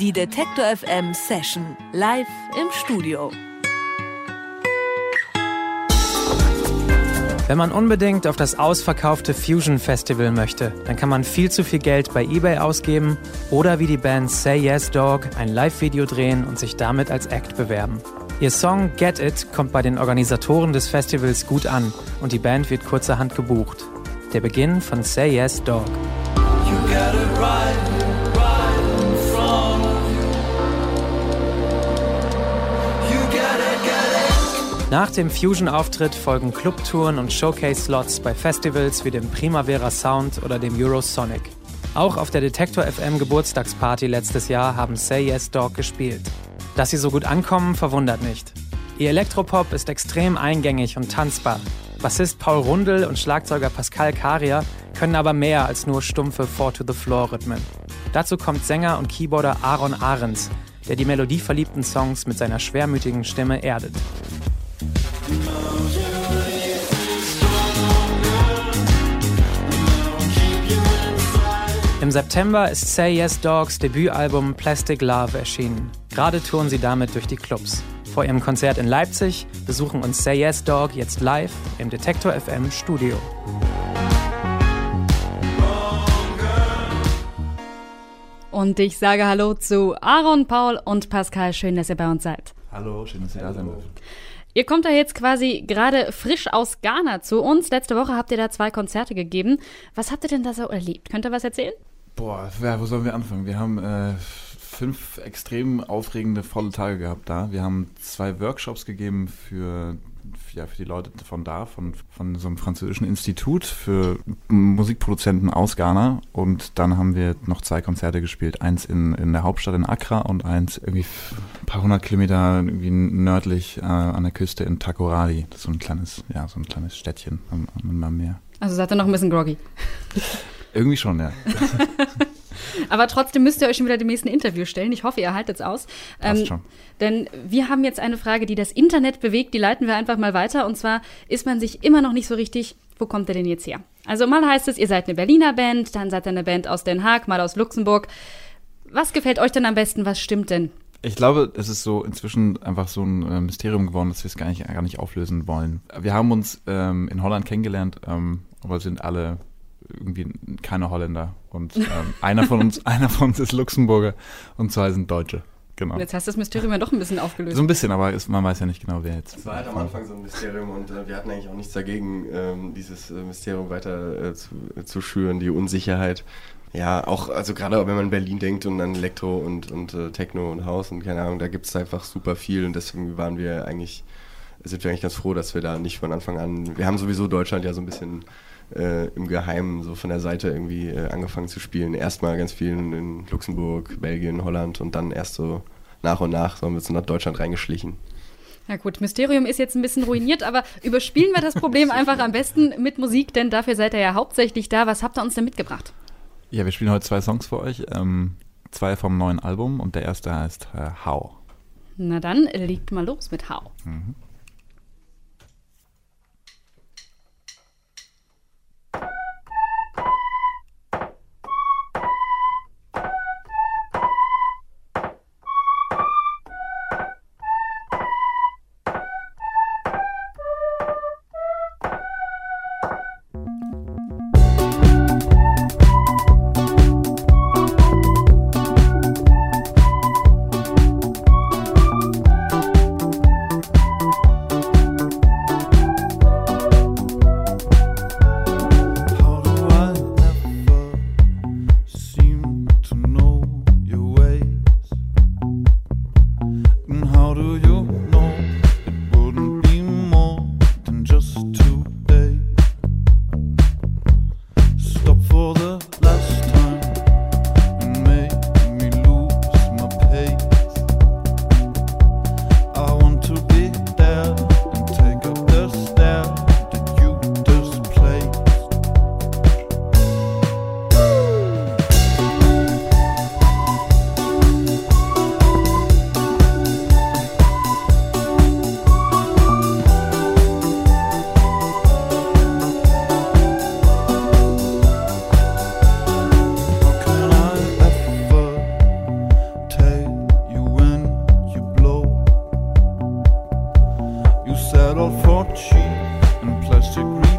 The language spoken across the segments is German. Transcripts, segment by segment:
Die Detektor FM Session live im Studio. Wenn man unbedingt auf das ausverkaufte Fusion Festival möchte, dann kann man viel zu viel Geld bei eBay ausgeben oder wie die Band Say Yes Dog ein Live-Video drehen und sich damit als Act bewerben. Ihr Song Get It kommt bei den Organisatoren des Festivals gut an und die Band wird kurzerhand gebucht. Der Beginn von Say Yes Dog. Nach dem Fusion-Auftritt folgen Clubtouren und Showcase-Slots bei Festivals wie dem Primavera Sound oder dem Eurosonic. Auch auf der Detektor FM Geburtstagsparty letztes Jahr haben Say Yes Dog gespielt. Dass sie so gut ankommen, verwundert nicht. Ihr Elektropop ist extrem eingängig und tanzbar. Bassist Paul Rundel und Schlagzeuger Pascal Karia können aber mehr als nur stumpfe Four-to-the-Floor-Rhythmen. Dazu kommt Sänger und Keyboarder Aaron Ahrens, der die melodieverliebten Songs mit seiner schwermütigen Stimme erdet. Im September ist Say Yes Dogs Debütalbum Plastic Love erschienen. Gerade touren sie damit durch die Clubs. Vor ihrem Konzert in Leipzig besuchen uns Say Yes Dog jetzt live im Detektor FM Studio. Und ich sage Hallo zu Aaron, Paul und Pascal. Schön, dass ihr bei uns seid. Hallo, schön, dass ihr da seid. Ihr kommt da jetzt quasi gerade frisch aus Ghana zu uns. Letzte Woche habt ihr da zwei Konzerte gegeben. Was habt ihr denn da so erlebt? Könnt ihr was erzählen? Boah, wo sollen wir anfangen? Wir haben äh, fünf extrem aufregende, volle Tage gehabt da. Wir haben zwei Workshops gegeben für ja, für die Leute von da, von, von so einem französischen Institut für Musikproduzenten aus Ghana. Und dann haben wir noch zwei Konzerte gespielt. Eins in, in der Hauptstadt in Accra und eins irgendwie ein paar hundert Kilometer irgendwie nördlich äh, an der Küste in Takoradi. Das ist so ein kleines, ja, so ein kleines Städtchen am, am Meer. Also seid ihr noch ein bisschen groggy? Irgendwie schon, ja. Aber trotzdem müsst ihr euch schon wieder dem nächsten Interview stellen. Ich hoffe, ihr haltet es aus. Ähm, schon. Denn wir haben jetzt eine Frage, die das Internet bewegt. Die leiten wir einfach mal weiter. Und zwar ist man sich immer noch nicht so richtig, wo kommt er denn jetzt her? Also mal heißt es, ihr seid eine Berliner Band, dann seid ihr eine Band aus Den Haag, mal aus Luxemburg. Was gefällt euch denn am besten? Was stimmt denn? Ich glaube, es ist so inzwischen einfach so ein äh, Mysterium geworden, dass wir es gar nicht, gar nicht auflösen wollen. Wir haben uns ähm, in Holland kennengelernt, ähm, aber sind alle irgendwie keine Holländer. Und ähm, einer von uns, einer von uns ist Luxemburger und zwei sind Deutsche. Genau. Jetzt hast du das Mysterium ja doch ein bisschen aufgelöst. So ein bisschen, aber ist, man weiß ja nicht genau, wer jetzt. Es war halt am Anfang so ein Mysterium und äh, wir hatten eigentlich auch nichts dagegen, ähm, dieses äh, Mysterium weiter äh, zu, äh, zu schüren, die Unsicherheit. Ja, auch, also gerade wenn man in Berlin denkt und an Elektro und, und äh, Techno und Haus und keine Ahnung, da gibt es einfach super viel und deswegen waren wir eigentlich, sind wir eigentlich ganz froh, dass wir da nicht von Anfang an, wir haben sowieso Deutschland ja so ein bisschen äh, im Geheimen so von der Seite irgendwie äh, angefangen zu spielen. Erstmal ganz viel in Luxemburg, Belgien, Holland und dann erst so nach und nach so haben wir so nach Deutschland reingeschlichen. Ja gut, Mysterium ist jetzt ein bisschen ruiniert, aber überspielen wir das Problem einfach am besten mit Musik, denn dafür seid ihr ja hauptsächlich da. Was habt ihr uns denn mitgebracht? Ja, wir spielen heute zwei Songs für euch. Ähm, zwei vom neuen Album und der erste heißt äh, How. Na dann, legt mal los mit How. Mhm. You settled for cheap and plastic.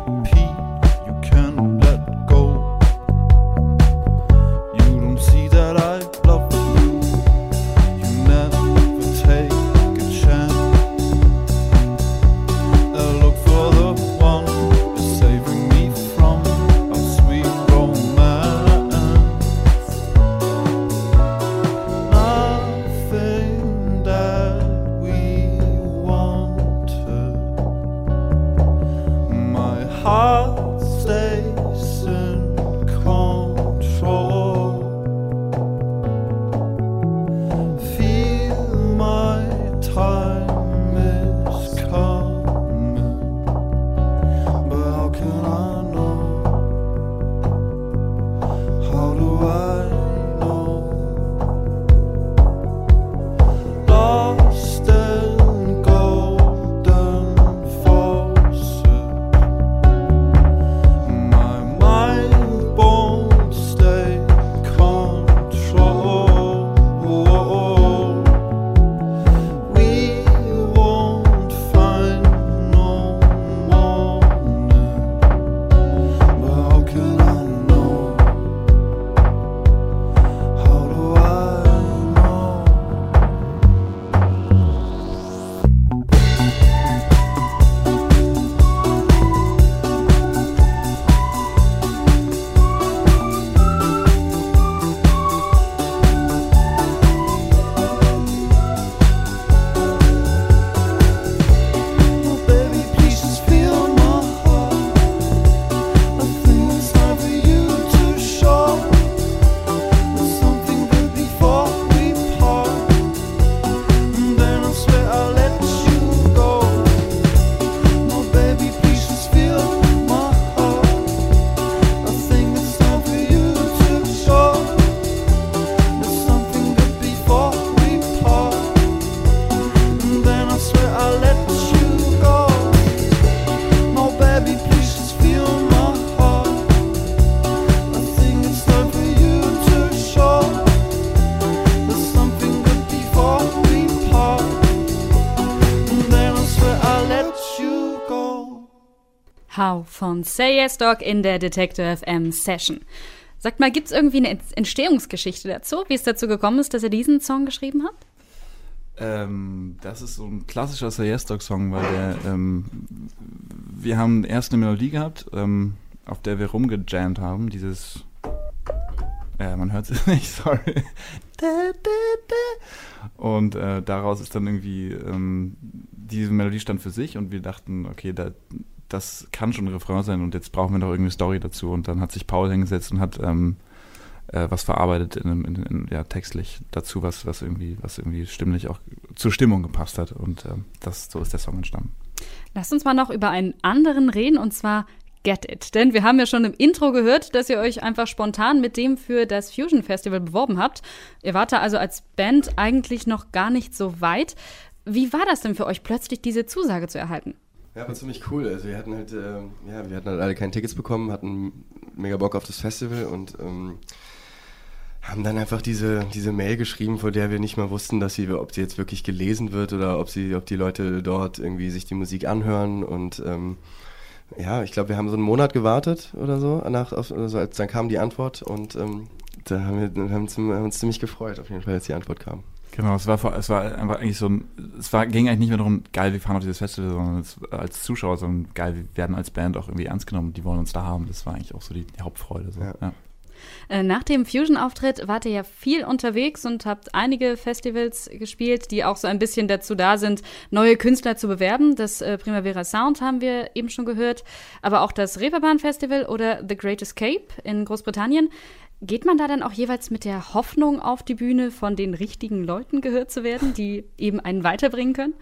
How von Say Yes Dog in der Detector FM Session. Sagt mal, gibt es irgendwie eine Entstehungsgeschichte dazu, wie es dazu gekommen ist, dass er diesen Song geschrieben hat? Ähm, das ist so ein klassischer Say Yes Dog Song, weil der, ähm, wir haben erst eine Melodie gehabt, ähm, auf der wir rumgejammt haben, dieses ja, man hört es nicht, sorry. Und äh, daraus ist dann irgendwie, ähm, diese Melodie stand für sich und wir dachten, okay, da, das kann schon ein Refrain sein und jetzt brauchen wir noch irgendwie Story dazu. Und dann hat sich Paul hingesetzt und hat ähm, äh, was verarbeitet in, in, in, ja, textlich dazu, was, was irgendwie, was irgendwie stimmlich auch zur Stimmung gepasst hat. Und äh, das, so ist der Song entstanden. Lasst uns mal noch über einen anderen reden, und zwar Get It. Denn wir haben ja schon im Intro gehört, dass ihr euch einfach spontan mit dem für das Fusion Festival beworben habt. Ihr wart da also als Band eigentlich noch gar nicht so weit. Wie war das denn für euch, plötzlich diese Zusage zu erhalten? Ja, war ziemlich cool. Also wir hatten halt, äh, ja, wir hatten halt alle keine Tickets bekommen, hatten mega Bock auf das Festival und ähm, haben dann einfach diese, diese Mail geschrieben, vor der wir nicht mal wussten, dass sie, ob sie jetzt wirklich gelesen wird oder ob sie, ob die Leute dort irgendwie sich die Musik anhören und ähm, ja, ich glaube, wir haben so einen Monat gewartet oder so, nach, also als dann kam die Antwort und ähm, da haben wir, haben, haben uns ziemlich gefreut, auf jeden Fall, als die Antwort kam. Genau, es war, es war einfach eigentlich so ein, es war, ging eigentlich nicht mehr darum, geil, wir fahren auf dieses Festival, sondern es, als Zuschauer, sondern geil, wir werden als Band auch irgendwie ernst genommen, die wollen uns da haben. Das war eigentlich auch so die, die Hauptfreude. So. Ja. Ja. Äh, nach dem Fusion-Auftritt wart ihr ja viel unterwegs und habt einige Festivals gespielt, die auch so ein bisschen dazu da sind, neue Künstler zu bewerben. Das äh, Primavera Sound haben wir eben schon gehört, aber auch das Reeperbahn Festival oder The Great Escape in Großbritannien. Geht man da dann auch jeweils mit der Hoffnung auf die Bühne, von den richtigen Leuten gehört zu werden, die eben einen weiterbringen können?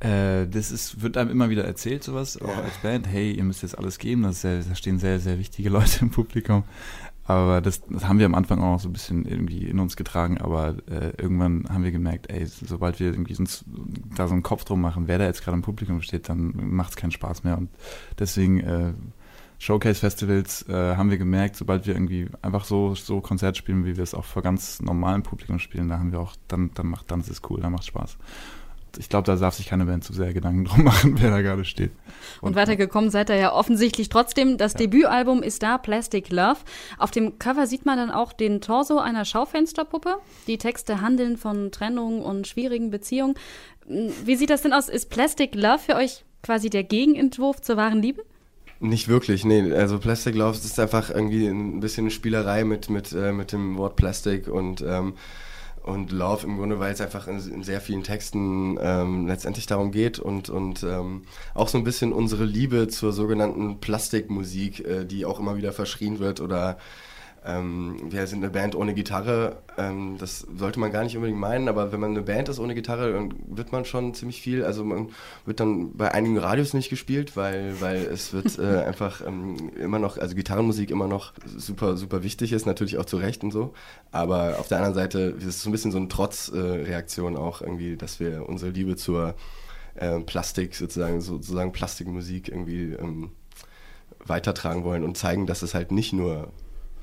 Äh, das ist, wird einem immer wieder erzählt, sowas, auch als Band. Hey, ihr müsst jetzt alles geben. Das sehr, da stehen sehr, sehr wichtige Leute im Publikum. Aber das, das, haben wir am Anfang auch noch so ein bisschen irgendwie in uns getragen, aber äh, irgendwann haben wir gemerkt, ey, sobald wir irgendwie uns da so einen Kopf drum machen, wer da jetzt gerade im Publikum steht, dann macht es keinen Spaß mehr. Und deswegen äh, Showcase-Festivals äh, haben wir gemerkt, sobald wir irgendwie einfach so, so Konzert spielen, wie wir es auch vor ganz normalem Publikum spielen, da haben wir auch, dann, dann macht, dann ist es cool, dann macht es Spaß ich glaube, da darf sich keine Band zu sehr Gedanken drum machen, wer da gerade steht. Und, und weitergekommen seid ihr ja offensichtlich trotzdem. Das ja. Debütalbum ist da, Plastic Love. Auf dem Cover sieht man dann auch den Torso einer Schaufensterpuppe. Die Texte handeln von Trennung und schwierigen Beziehungen. Wie sieht das denn aus? Ist Plastic Love für euch quasi der Gegenentwurf zur wahren Liebe? Nicht wirklich, nee. Also Plastic Love ist einfach irgendwie ein bisschen eine Spielerei mit, mit, äh, mit dem Wort Plastic und ähm, und Love im Grunde, weil es einfach in, in sehr vielen Texten ähm, letztendlich darum geht und, und ähm, auch so ein bisschen unsere Liebe zur sogenannten Plastikmusik, äh, die auch immer wieder verschrien wird oder ähm, wir sind eine Band ohne Gitarre. Ähm, das sollte man gar nicht unbedingt meinen, aber wenn man eine Band ist ohne Gitarre, dann wird man schon ziemlich viel. Also man wird dann bei einigen Radios nicht gespielt, weil, weil es wird äh, einfach ähm, immer noch, also Gitarrenmusik immer noch super, super wichtig ist, natürlich auch zu Recht und so. Aber auf der anderen Seite ist es so ein bisschen so eine Trotzreaktion äh, auch irgendwie, dass wir unsere Liebe zur äh, Plastik sozusagen, sozusagen Plastikmusik irgendwie ähm, weitertragen wollen und zeigen, dass es halt nicht nur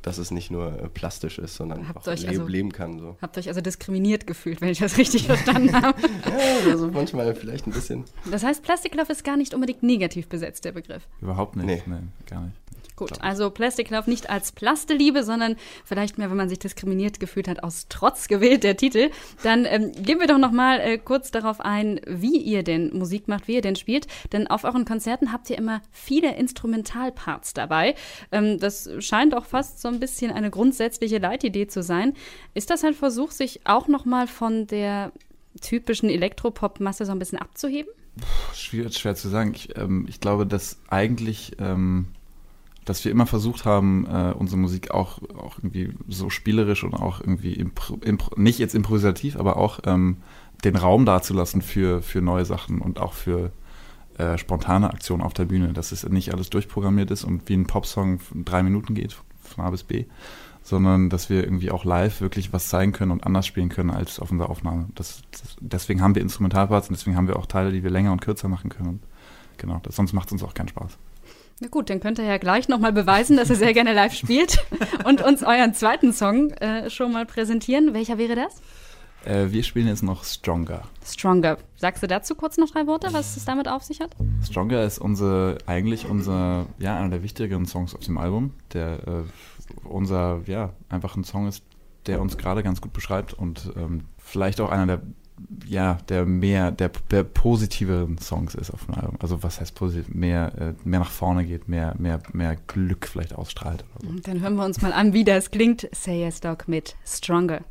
dass es nicht nur äh, plastisch ist, sondern habt auch le also, leben kann. So. Habt euch also diskriminiert gefühlt, wenn ich das richtig verstanden habe? ja, also manchmal vielleicht ein bisschen. Das heißt, Plastiklove ist gar nicht unbedingt negativ besetzt, der Begriff. Überhaupt nicht, nee. Nein, gar nicht. Gut, also Plastiklove nicht als Plasteliebe, sondern vielleicht mehr, wenn man sich diskriminiert gefühlt hat, aus Trotz gewählt, der Titel. Dann ähm, gehen wir doch noch mal äh, kurz darauf ein, wie ihr denn Musik macht, wie ihr denn spielt. Denn auf euren Konzerten habt ihr immer viele Instrumentalparts dabei. Ähm, das scheint auch fast so ein bisschen eine grundsätzliche Leitidee zu sein. Ist das ein Versuch, sich auch noch mal von der typischen Elektropop-Masse so ein bisschen abzuheben? Schwierig, schwer zu sagen. Ich, ähm, ich glaube, dass eigentlich ähm, dass wir immer versucht haben, äh, unsere Musik auch, auch irgendwie so spielerisch und auch irgendwie impro, impro, nicht jetzt improvisativ, aber auch ähm, den Raum dazulassen für, für neue Sachen und auch für äh, spontane Aktionen auf der Bühne, dass es nicht alles durchprogrammiert ist und wie ein Popsong drei Minuten geht, von A bis B, sondern dass wir irgendwie auch live wirklich was zeigen können und anders spielen können als auf unserer Aufnahme. Das, das, deswegen haben wir Instrumentalparts und deswegen haben wir auch Teile, die wir länger und kürzer machen können. Genau, das, sonst macht es uns auch keinen Spaß. Na gut, dann könnt ihr ja gleich nochmal beweisen, dass ihr sehr gerne live spielt und uns euren zweiten Song äh, schon mal präsentieren. Welcher wäre das? Äh, wir spielen jetzt noch Stronger. Stronger. Sagst du dazu kurz noch drei Worte, was es damit auf sich hat? Stronger ist unsere, eigentlich unser, ja, einer der wichtigeren Songs auf dem Album, der äh, unser, ja, einfach ein Song ist, der uns gerade ganz gut beschreibt und ähm, vielleicht auch einer der ja, der mehr, der, der positiveren Songs ist auf dem Album. Also was heißt positiv? Mehr, äh, mehr nach vorne geht, mehr, mehr, mehr Glück vielleicht ausstrahlt. So. Dann hören wir uns mal an, wie das klingt. Say Yes Dog mit Stronger.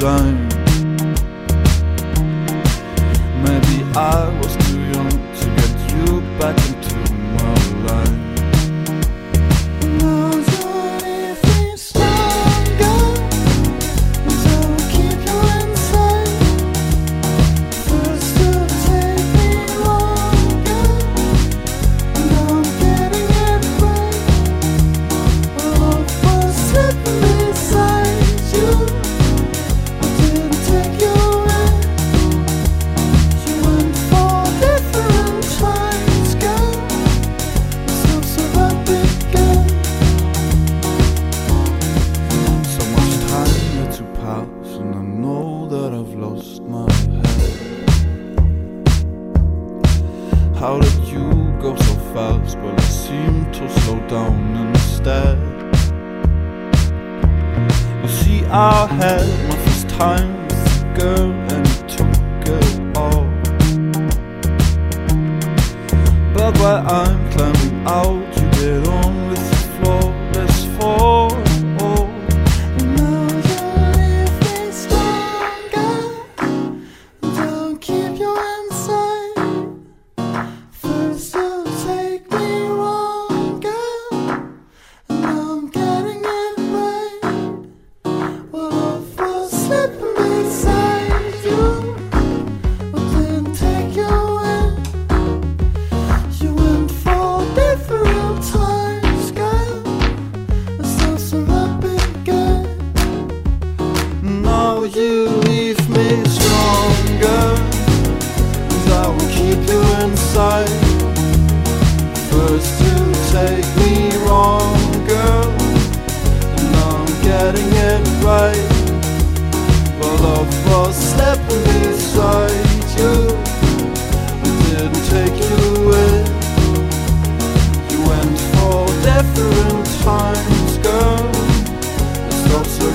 sein. where I'm climbing out, you on.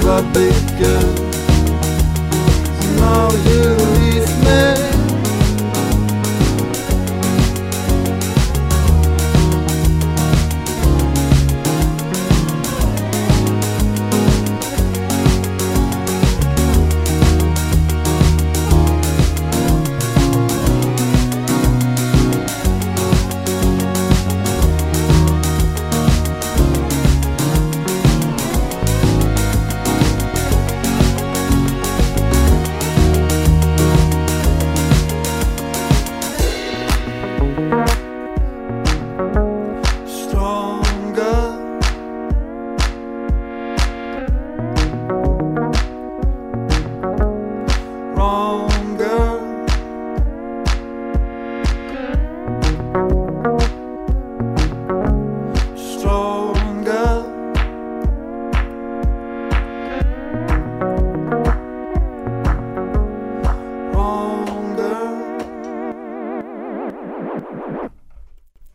var byggen. Norge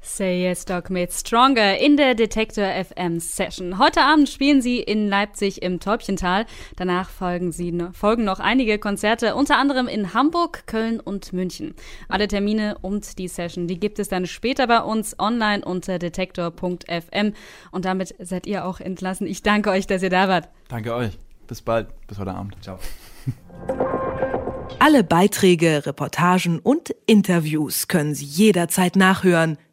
Say Yes Dog mit Stronger in der Detektor FM Session. Heute Abend spielen sie in Leipzig im Täubchental. Danach folgen, sie, folgen noch einige Konzerte, unter anderem in Hamburg, Köln und München. Alle Termine und die Session, die gibt es dann später bei uns online unter detektor.fm. Und damit seid ihr auch entlassen. Ich danke euch, dass ihr da wart. Danke euch. Bis bald. Bis heute Abend. Ciao. Alle Beiträge, Reportagen und Interviews können Sie jederzeit nachhören